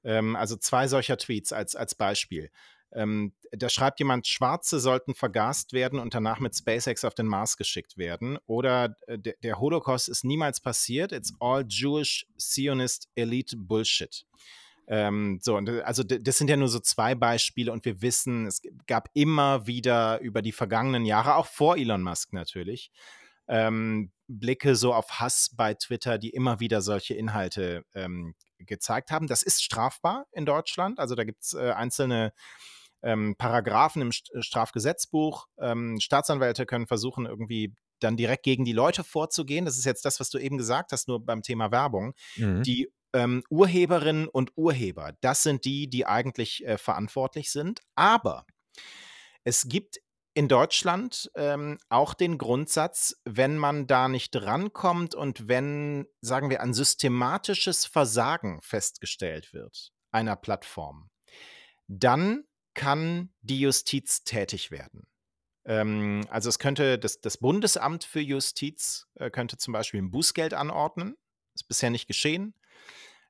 Ähm, also zwei solcher Tweets als, als Beispiel. Ähm, da schreibt jemand, Schwarze sollten vergast werden und danach mit SpaceX auf den Mars geschickt werden. Oder äh, der, der Holocaust ist niemals passiert. It's all Jewish Zionist Elite Bullshit. Ähm, so, und, äh, also das sind ja nur so zwei Beispiele und wir wissen, es gab immer wieder über die vergangenen Jahre, auch vor Elon Musk natürlich, ähm, Blicke so auf Hass bei Twitter, die immer wieder solche Inhalte ähm, gezeigt haben. Das ist strafbar in Deutschland. Also da gibt es äh, einzelne ähm, Paragraphen im St Strafgesetzbuch. Ähm, Staatsanwälte können versuchen, irgendwie dann direkt gegen die Leute vorzugehen. Das ist jetzt das, was du eben gesagt hast, nur beim Thema Werbung. Mhm. Die ähm, Urheberinnen und Urheber, das sind die, die eigentlich äh, verantwortlich sind. Aber es gibt in Deutschland ähm, auch den Grundsatz, wenn man da nicht rankommt und wenn, sagen wir, ein systematisches Versagen festgestellt wird einer Plattform, dann kann die Justiz tätig werden. Ähm, also, es könnte das das Bundesamt für Justiz, äh, könnte zum Beispiel 'n Bußgeld anordnen. Ist bisher nicht geschehen.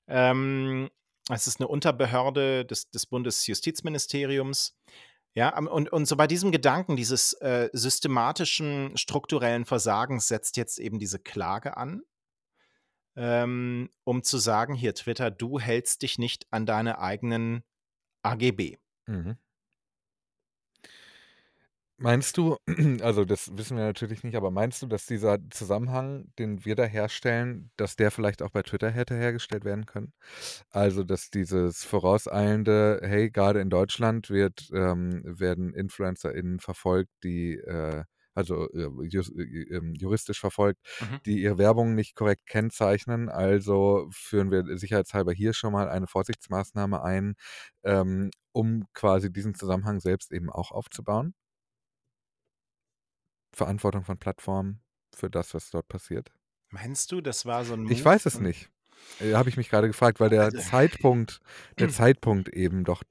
Ähm, es ist 'ne Unterbehörde des des Bundesjustizministeriums. Ja, und und so bei diesem Gedanken dieses, äh, systematischen strukturellen Versagens setzt jetzt eben diese Klage an ähm, um zu sagen: „Hier, Twitter, du hältst dich nicht an deine eigenen AGB.“ Mhm. Meinst du also, das wissen wir natürlich nicht, aber meinst du, dass dieser Zusammenhang, den wir da herstellen, dass der vielleicht auch bei Twitter hätte hergestellt werden können? Also, dass dieses vorauseilende: „Hey, grade in Deutschland wird ähm, werden InfluencerInnen verfolgt, die, äh also, äh, jus äh, ähm, juristisch verfolgt, Mhm. die ihre Werbung nicht korrekt kennzeichnen. Also, führen wir sicherheitshalber hier schon mal eine Vorsichtsmaßnahme ein, ähm, um quasi diesen Zusammenhang selbst eben auch aufzubauen?“ Verantwortung von Plattformen für das, was dort passiert? Meinst du, das war so 'n Ich Move weiß es nicht. Äh, habe ich mich grade gefragt, weil der Also Zeitpunkt der Zeitpunkt eben doch,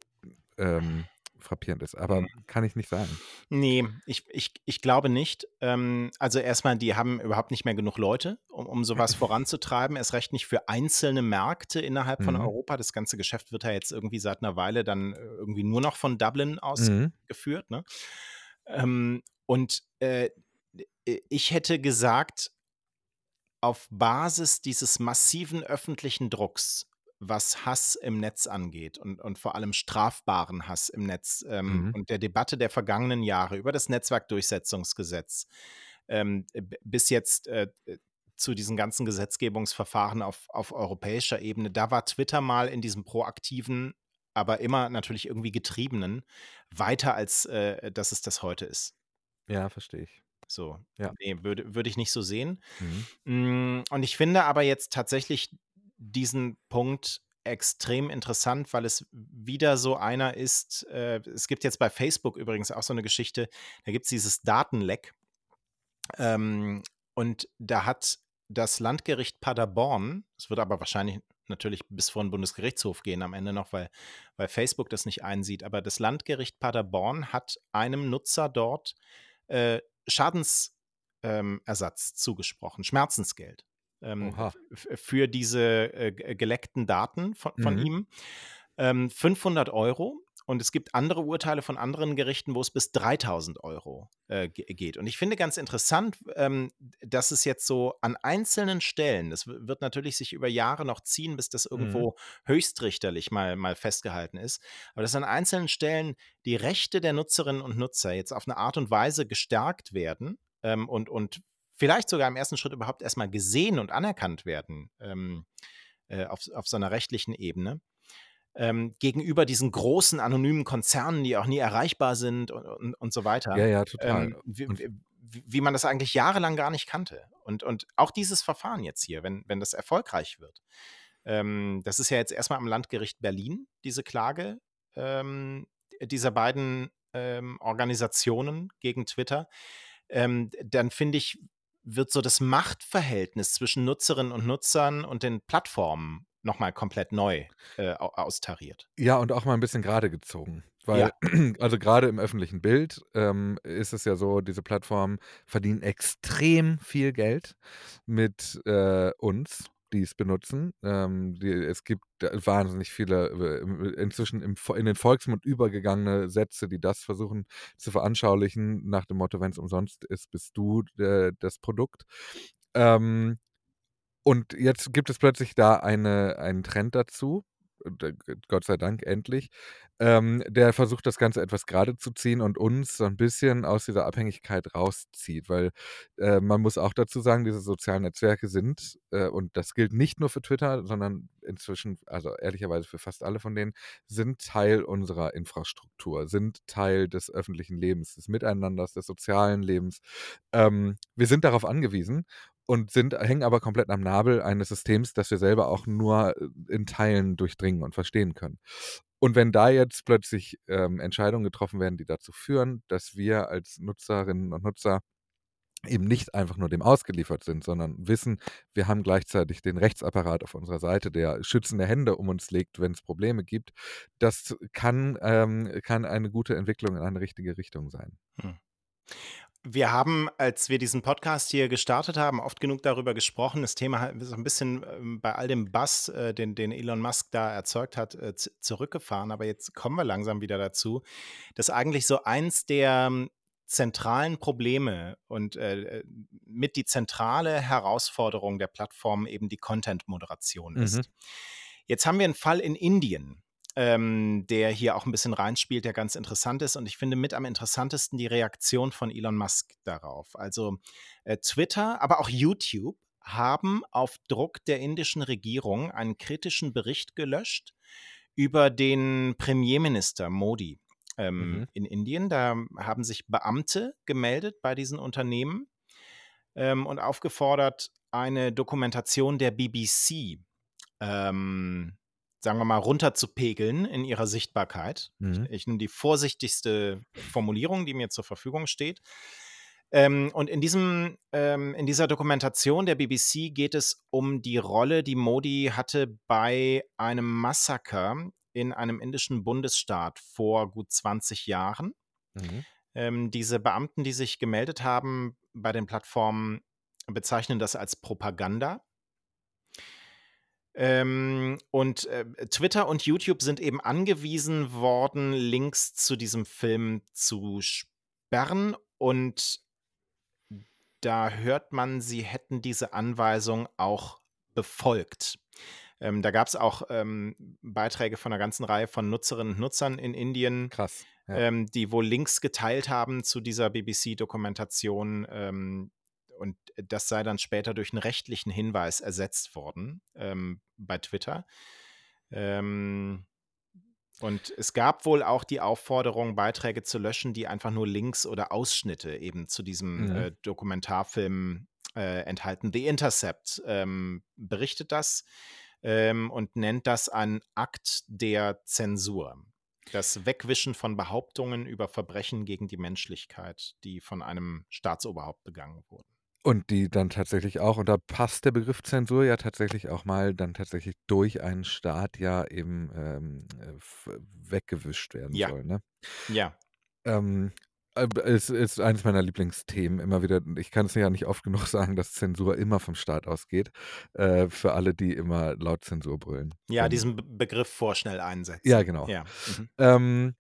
ähm, frappierend ist, aber Mhm. kann ich nicht sagen. Ne, ich ich ich glaube nicht. Ähm, also, erst mal, die haben überhaupt nicht mehr genug Leute, um um so was voranzutreiben, erst recht nicht für einzelne Märkte innerhalb von Mhm. Europa. Das ganze Geschäft wird ja jetzt irgendwie seit 'ner Weile dann, äh, irgendwie nur noch von Dublin aus Mhm. geführt, ne? Ähm, und, äh, ich hätte gesagt auf Basis dieses massiven öffentlichen Drucks, was Hass im Netz angeht und und vor allem strafbaren Hass im Netz, ähm, Mhm. und der Debatte der vergangenen Jahre über das Netzwerkdurchsetzungsgesetz, ähm, bis jetzt, äh, äh, zu diesen ganzen Gesetzgebungsverfahren auf auf europäischer Ebene. Da war Twitter mal in diesem proaktiven, aber immer natürlich irgendwie getriebenen weiter als, äh, dass es das heute ist. Ja, verstehe ich. So, Ja. ne, würde würde ich nicht so sehen. Mhm. Hm, und ich finde aber jetzt tatsächlich diesen Punkt extrem interessant, weil es wieder so einer ist äh, es gibt jetzt bei Facebook übrigens auch so 'ne Geschichte, da gibt's dieses Datenleck. Ähm, und da hat das Landgericht Paderborn es wird aber wahrscheinlich natürlich bis vor 'n Bundesgerichtshof gehen am Ende noch, weil weil Facebook das nicht einsieht, aber das Landgericht Paderborn hat einem Nutzer dort, äh, Schadens ähm, zugesprochen, Schmerzensgeld, ähm, für diese, äh, geleckten Daten vo von Mhm. ihm, ähm, 500 € und es gibt andere Urteile von anderen Gerichten, wo es bis 3.000 €, äh, ge geht. Und ich finde ganz interessant, ähm, dass es jetzt so an einzelnen Stellen das wird natürlich sich über Jahre noch ziehen, bis das Mhm. irgendwo höchstrichterlich mal mal festgehalten ist. Aber dass an einzelnen Stellen die Rechte der Nutzerinnen und Nutzer jetzt auf 'ne Art und Weise gestärkt werden, ähm, und und vielleicht sogar im 1. Schritt überhaupt erst mal gesehen und anerkannt werden, ähm, äh, auf auf so 'ner rechtlichen Ebene, ähm, gegenüber diesen großen anonymen Konzernen, die auch nie erreichbar sind u und und so Ja, weiter, ja, total. ähm, w Und w w wie man das eigentlich jahrelang gar nicht kannte. Und und auch dieses Verfahren jetzt hier, wenn wenn das erfolgreich wird, ähm, das ist ja jetzt erst mal am Landgericht Berlin, diese Klage, ähm, dieser beiden, ähm, Organisationen gegen Twitter. Ähm, dann finde ich, wird so das Machtverhältnis zwischen Nutzerinnen und Nutzern und den Plattformen noch mal komplett neu, äh, au austariert. Ja, und auch mal 'n bisschen gerade gezogen, Ja. weil also, grade im öffentlichen Bild, ähm, ist es ja so, diese Plattformen verdienen extrem viel Geld mit, äh, uns, die es benutzen. Ähm, die es gibt wahnsinnig viele, äh, inzwischen im in den Volksmund übergegangene Sätze, die das versuchen zu veranschaulichen, nach dem Motto: „Wenn's umsonst ist, bist du, äh, das Produkt.“ Ähm, und jetzt gibt es plötzlich da eine einen Trend dazu, Gott sei Dank endlich, ähm, der versucht, das Ganze etwas gerade zu ziehen und uns so 'n bisschen aus dieser Abhängigkeit rauszieht, weil, äh, man muss auch dazu sagen, diese sozialen Netzwerke sind äh, und das gilt nicht nur für Twitter, sondern inzwischen also, ehrlicherweise für fast alle von denen, sind Teil unserer Infrastruktur, sind Teil des öffentlichen Lebens, des Miteinanders, des sozialen Lebens. Ähm, wir sind darauf angewiesen und sind hängen aber komplett am Nabel eines Systems, das wir selber auch nur in Teilen durchdringen und verstehen können. Und wenn da jetzt plötzlich, ähm, Entscheidungen getroffen werden, die dazu führen, dass wir als Nutzerinnen und Nutzer eben nicht einfach nur dem ausgeliefert sind, sondern wissen, wir haben gleichzeitig den Rechtsapparat auf unserer Seite, der schützende Hände um uns legt, wenn's Probleme gibt, das kann ähm, kann eine gute Entwicklung in eine richtige Richtung sein. Hm. Wir haben, als wir diesen Podcast hier gestartet haben, oft genug darüber gesprochen. Das Thema so ein bisschen, ähm, bei all dem Buzz, äh, den den Elon Musk da erzeugt hat, äh, zurückgefahren. Aber jetzt kommen wir langsam wieder dazu, dass eigentlich so eins der ähm, zentralen Probleme und, äh, äh, mit die zentrale Herausforderung der Plattform eben die Content-Moderation Mhm. ist. Jetzt haben wir einen Fall in Indien, ähm, der hier auch ein bisschen reinspielt, der ganz interessant ist. Und ich finde mit am interessantesten die Reaktion von Elon Musk darauf. Also äh, Twitter, aber auch YouTube haben auf Druck der indischen Regierung einen kritischen Bericht gelöscht über den Premierminister Modi ähm, Mhm. in Indien. Da haben sich Beamte gemeldet bei diesen Unternehmen ähm, und aufgefordert, eine Dokumentation der BBC ähm, sagen wir mal, runterzupegeln in ihrer Sichtbarkeit. Ich, Mhm. ich nehme die vorsichtigste Formulierung, die mir zur Verfügung steht. Ähm, und in, diesem, ähm, in dieser Dokumentation der BBC geht es um die Rolle, die Modi hatte bei einem Massaker in einem indischen Bundesstaat vor gut 20 Jahren. Mhm. Ähm, diese Beamten, die sich gemeldet haben bei den Plattformen, bezeichnen das als Propaganda. Ähm, und äh, Twitter und YouTube sind eben angewiesen worden, Links zu diesem Film zu sperren. Und da hört man, sie hätten diese Anweisung auch befolgt. Ähm, da gab es auch ähm, Beiträge von einer ganzen Reihe von Nutzerinnen und Nutzern in Indien, Krass. Ja. ähm, die wohl Links geteilt haben zu dieser BBC-Dokumentation. Und das sei dann später durch einen rechtlichen Hinweis ersetzt worden ähm, bei Twitter. Ähm, und es gab wohl auch die Aufforderung, Beiträge zu löschen, die einfach nur Links oder Ausschnitte eben zu diesem Mhm. äh, Dokumentarfilm äh, enthalten. The Intercept ähm, berichtet das ähm, und nennt das einen Akt der Zensur. Das Wegwischen von Behauptungen über Verbrechen gegen die Menschlichkeit, die von einem Staatsoberhaupt begangen wurden. Und die dann tatsächlich auch und da passt der Begriff Zensur ja tatsächlich auch mal dann tatsächlich durch einen Staat ja eben, ähm, äh, f weggewischt werden Ja. soll, ne? Ja. Ähm, äh, es ist eines meiner Lieblingsthemen immer wieder. Ich kann es ja nicht oft genug sagen, dass Zensur immer vom Staat ausgeht, äh, für alle, die immer laut Zensur brüllen. Ja, Ähm, diesen Be Begriff vorschnell einsetzen. Ja, genau. Ja. Mhm. Ähm,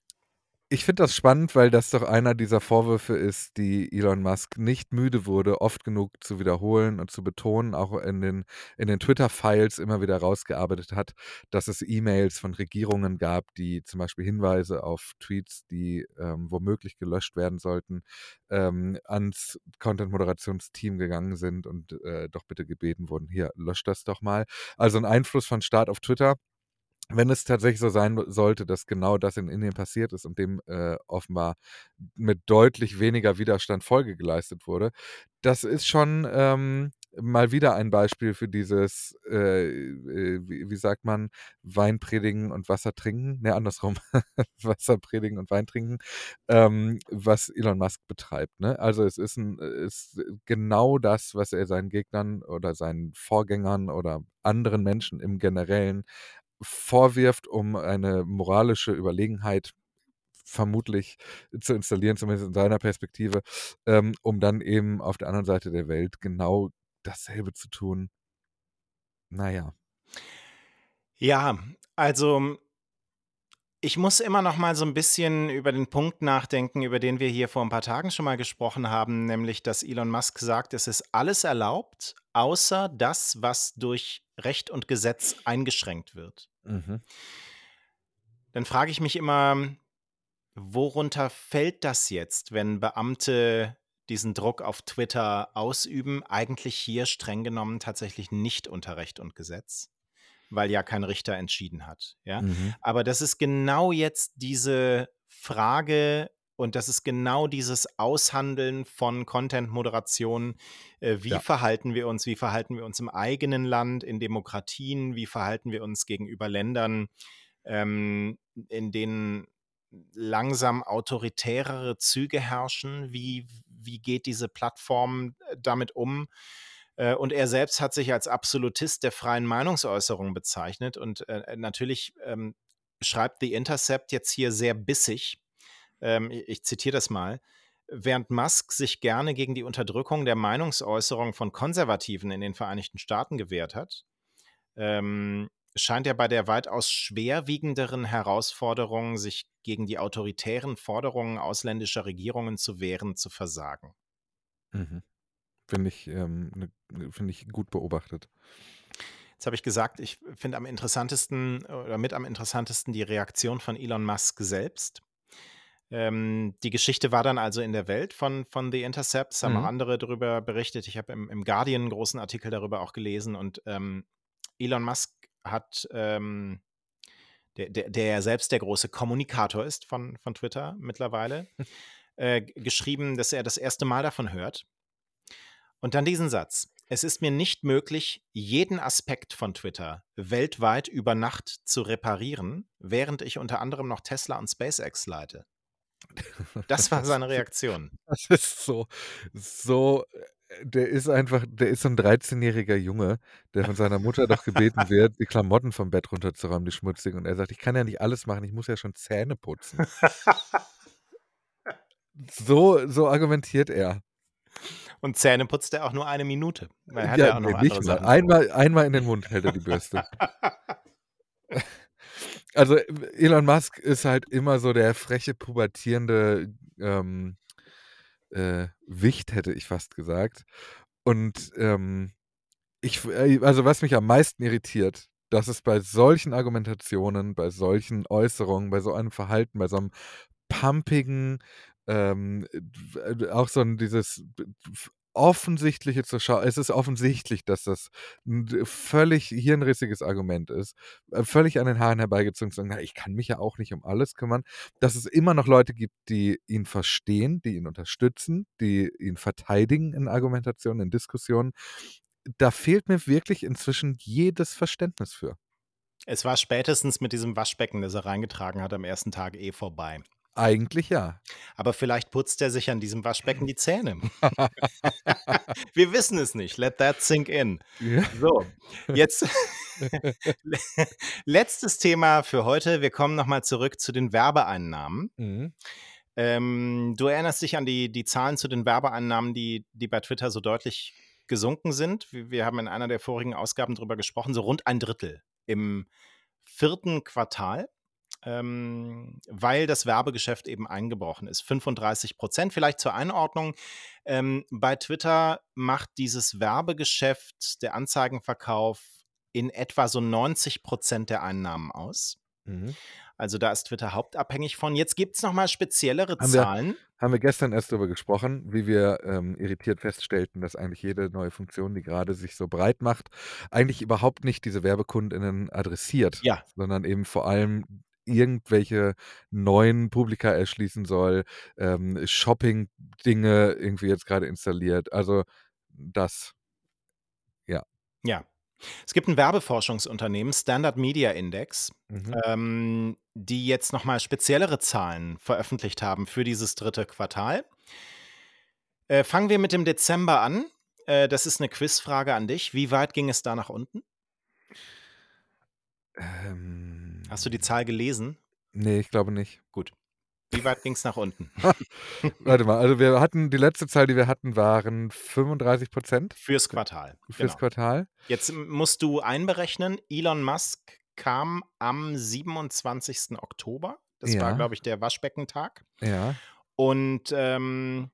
ich finde das spannend, weil das doch einer dieser Vorwürfe ist, die Elon Musk nicht müde wurde, oft genug zu wiederholen und zu betonen, auch in den in den Twitter-Files immer wieder rausgearbeitet hat, dass es E-Mails von Regierungen gab, die zum Beispiel Hinweise auf Tweets, die, ähm, womöglich gelöscht werden sollten, ähm, ans Content-Moderationsteam gegangen sind und, äh, doch bitte gebeten wurden: „Hier, löscht das doch mal.“ Also 'n Einfluss von Staat auf Twitter. Wenn es tatsächlich so sein sollte, dass genau das in Indien passiert ist und dem, äh, offenbar mit deutlich weniger Widerstand Folge geleistet wurde, das ist schon, ähm, mal wieder ein Beispiel für dieses, äh, äh, wie wie sagt man, Wein predigen und Wasser trinken? Ne, andersrum. Wasser predigen und Wein trinken, ähm, was Elon Musk betreibt, ne? Also, es ist 'n ist genau das, was er seinen Gegnern oder seinen Vorgängern oder anderen Menschen im Generellen vorwirft, um eine moralische Überlegenheit vermutlich zu installieren, zumindest in seiner Perspektive, ähm, um dann eben auf der anderen Seite der Welt genau dasselbe zu tun. Na ja. Also ich muss immer noch mal so 'n bisschen über den Punkt nachdenken, über den wir hier vor 'n paar Tagen schon mal gesprochen haben, nämlich, dass Elon Musk sagt, es ist alles erlaubt, außer das, was durch Recht und Gesetz eingeschränkt wird. Mhm. Dann frage ich mich immer, worunter fällt das jetzt, wenn Beamte diesen Druck auf Twitter ausüben? Eigentlich hier streng genommen tatsächlich nicht unter Recht und Gesetz, weil ja kein Richter entschieden hat, ja? Mhm. Aber das ist genau jetzt diese Frage und das ist genau dieses Aushandeln von Content-Moderation. Äh, wie Ja. verhalten wir uns? Wie verhalten wir uns im eigenen Land, in Demokratien? Wie verhalten wir uns gegenüber Ländern, ähm, in denen langsam autoritärere Züge herrschen? Wie wie geht diese Plattform, äh, damit um? Äh, und er selbst hat sich als Absolutist der freien Meinungsäußerung bezeichnet und, äh, natürlich, ähm, schreibt The Intercept jetzt hier sehr bissig, ähm, ich zitiere das mal: Während Musk sich gerne gegen die Unterdrückung der Meinungsäußerung von Konservativen in den Vereinigten Staaten gewehrt hat, ähm, scheint er bei der weitaus schwerwiegenderen Herausforderung, sich gegen die autoritären Forderungen ausländischer Regierungen zu wehren, zu versagen. Mhm. Finde ich, ähm, ne, ne, finde ich gut beobachtet. Jetzt habe ich gesagt, ich finde am interessantesten oder mit am interessantesten die Reaktion von Elon Musk selbst. Ähm, die Geschichte war dann also in der Welt von, von The Intercept. Es haben auch Mhm. andere darüber berichtet. Ich habe im, im Guardian einen großen Artikel darüber auch gelesen. Und ähm, Elon Musk hat, ähm, der, der, der ja selbst der große Kommunikator ist von, von Twitter mittlerweile, äh, geschrieben, dass er das erste Mal davon hört. Und dann diesen Satz. Es ist mir nicht möglich, jeden Aspekt von Twitter weltweit über Nacht zu reparieren, während ich unter anderem noch Tesla und SpaceX leite. Das war seine Reaktion. Das ist so so äh, der ist einfach der ist so 'n 13-jähriger Junge, der von seiner Mutter doch gebeten wird, die Klamotten vom Bett runterzuräumen, die schmutzigen. Und er sagt: „Ich kann ja nicht alles machen, ich muss ja schon Zähne putzen.“ So so argumentiert er. Und Zähne putzt er auch nur eine Minute. Weil er hat Ja, ja auch noch ne, nicht mal. Einmal einmal in den Mund hält er die Bürste. Also, äh, Elon Musk ist halt immer so der freche, pubertierende, ähm, äh, Wicht, hätte ich fast gesagt. Und, ähm, ich äh, also, was mich am meisten irritiert, dass es bei solchen Argumentationen, bei solchen Äußerungen, bei so einem Verhalten, bei so 'nem pumpigen, ähm, äh, auch so 'n dieses offensichtliche zur Schau es ist offensichtlich, dass das 'n d völlig hirnrissiges Argument ist, äh, völlig an den Haaren herbeigezogen zu sagen: „Na, ich kann mich ja auch nicht um alles kümmern.“ Dass es immer noch Leute gibt, die ihn verstehen, die ihn unterstützen, die ihn verteidigen in Argumentationen, in Diskussionen. Da fehlt mir wirklich inzwischen jedes Verständnis für. Es war spätestens mit diesem Waschbecken, das er reingetragen hat, am ersten Tag eh vorbei. Eigentlich ja. Aber vielleicht putzt er sich an diesem Waschbecken die Zähne. Wir wissen es nicht. Let that sink in. Ja. So, jetzt letztes Thema für heute. Wir kommen noch mal zurück zu den Werbeeinnahmen. Mhm. Ähm, du erinnerst dich an die die Zahlen zu den Werbeeinnahmen, die die bei Twitter so deutlich gesunken sind. Wir haben in einer der vorigen Ausgaben drüber gesprochen, so rund ein Drittel im vierten Quartal, ähm, weil das Werbegeschäft eben eingebrochen ist. 35% Vielleicht zur Einordnung. Ähm, bei Twitter macht dieses Werbegeschäft, der Anzeigenverkauf, in etwa so 90% der Einnahmen aus. Mhm. Also, da ist Twitter hauptabhängig von. Jetzt gibt's noch mal speziellere Haben wir Zahlen. haben wir gestern erst drüber gesprochen, wie wir, ähm, irritiert feststellten, dass eigentlich jede neue Funktion, die grade sich so breit macht, eigentlich überhaupt nicht diese Werbekundinnen adressiert, Ja. sondern eben vor allem irgendwelche neuen Publika erschließen soll, ähm, Shopping-Dinge irgendwie jetzt grade installiert. Also, das. Ja. Ja. Es gibt 'n Werbeforschungsunternehmen, Standard Media Index, Mhm. ähm, die jetzt noch mal speziellere Zahlen veröffentlicht haben für dieses dritte Quartal. Äh, fangen wir mit dem Dezember an. Äh, das ist 'ne Quizfrage an dich. Wie weit ging es da nach unten? Ähm. Hast du die Zahl gelesen? Ne, ich glaube nicht. Gut. Wie weit ging's nach unten? Warte mal, also, wir hatten die letzte Zahl, die wir hatten, waren 35% Fürs Quartal, Fürs genau. Quartal. Jetzt musst du einberechnen, Elon Musk kam am 27. Oktober. Das war, Ja. glaube ich, der Waschbeckentag. Ja. Und, ähm,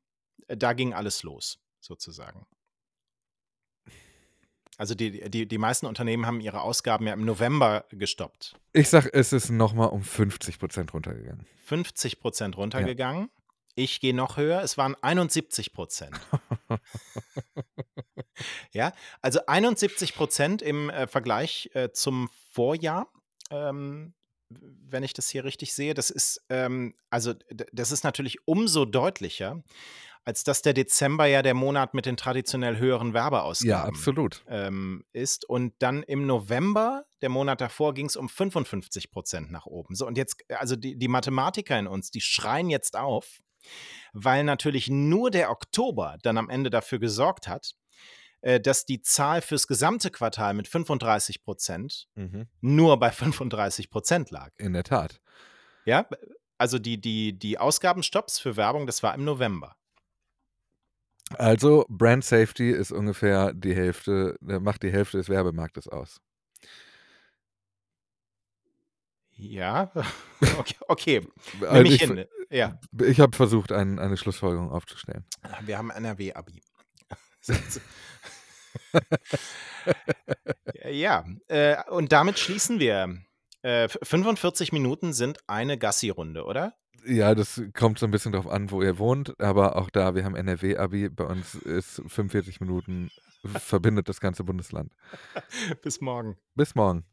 da ging alles los, sozusagen. Also, die die die meisten Unternehmen haben ihre Ausgaben ja im November gestoppt. Ich sage, es ist noch mal um 50% runtergegangen. 50% runtergegangen. Ich gehe noch höher, es waren 71% Ja, also 71% im, äh, Vergleich, äh, zum Vorjahr, ähm, wenn ich das hier richtig sehe. Das ist, ähm also, das ist natürlich umso deutlicher, als dass der Dezember ja der Monat mit den traditionell höheren Ja, Werbeausgaben, absolut. ähm, ist. Und dann im November, der Monat davor, ging's um 55% nach oben. So, und jetzt also, die die Mathematiker in uns, die schreien jetzt auf, weil natürlich nur der Oktober dann am Ende dafür gesorgt hat, äh, dass die Zahl fürs gesamte Quartal mit 35% Mhm. nur bei 35% lag. In der Tat. Ja, also, die die die Ausgabenstopps für Werbung, das war im November. Also, Brand Safety ist ungefähr die Hälfte äh, macht die Hälfte des Werbemarktes aus. Ja, okay, okay. Also, ich ich hin. Ja. ich habe versucht, ein eine Schlussfolgerung aufzustellen. Wir haben NRW-Abi. Ja, äh, und damit schließen wir. Äh, f 45 Minuten sind eine Gassi-Runde, oder? Ja, das kommt so 'n bisschen drauf an, wo ihr wohnt, aber auch da, wir haben NRW-Abi. Bei uns ist 45 Minuten verbindet das ganze Bundesland. Bis morgen. Bis morgen.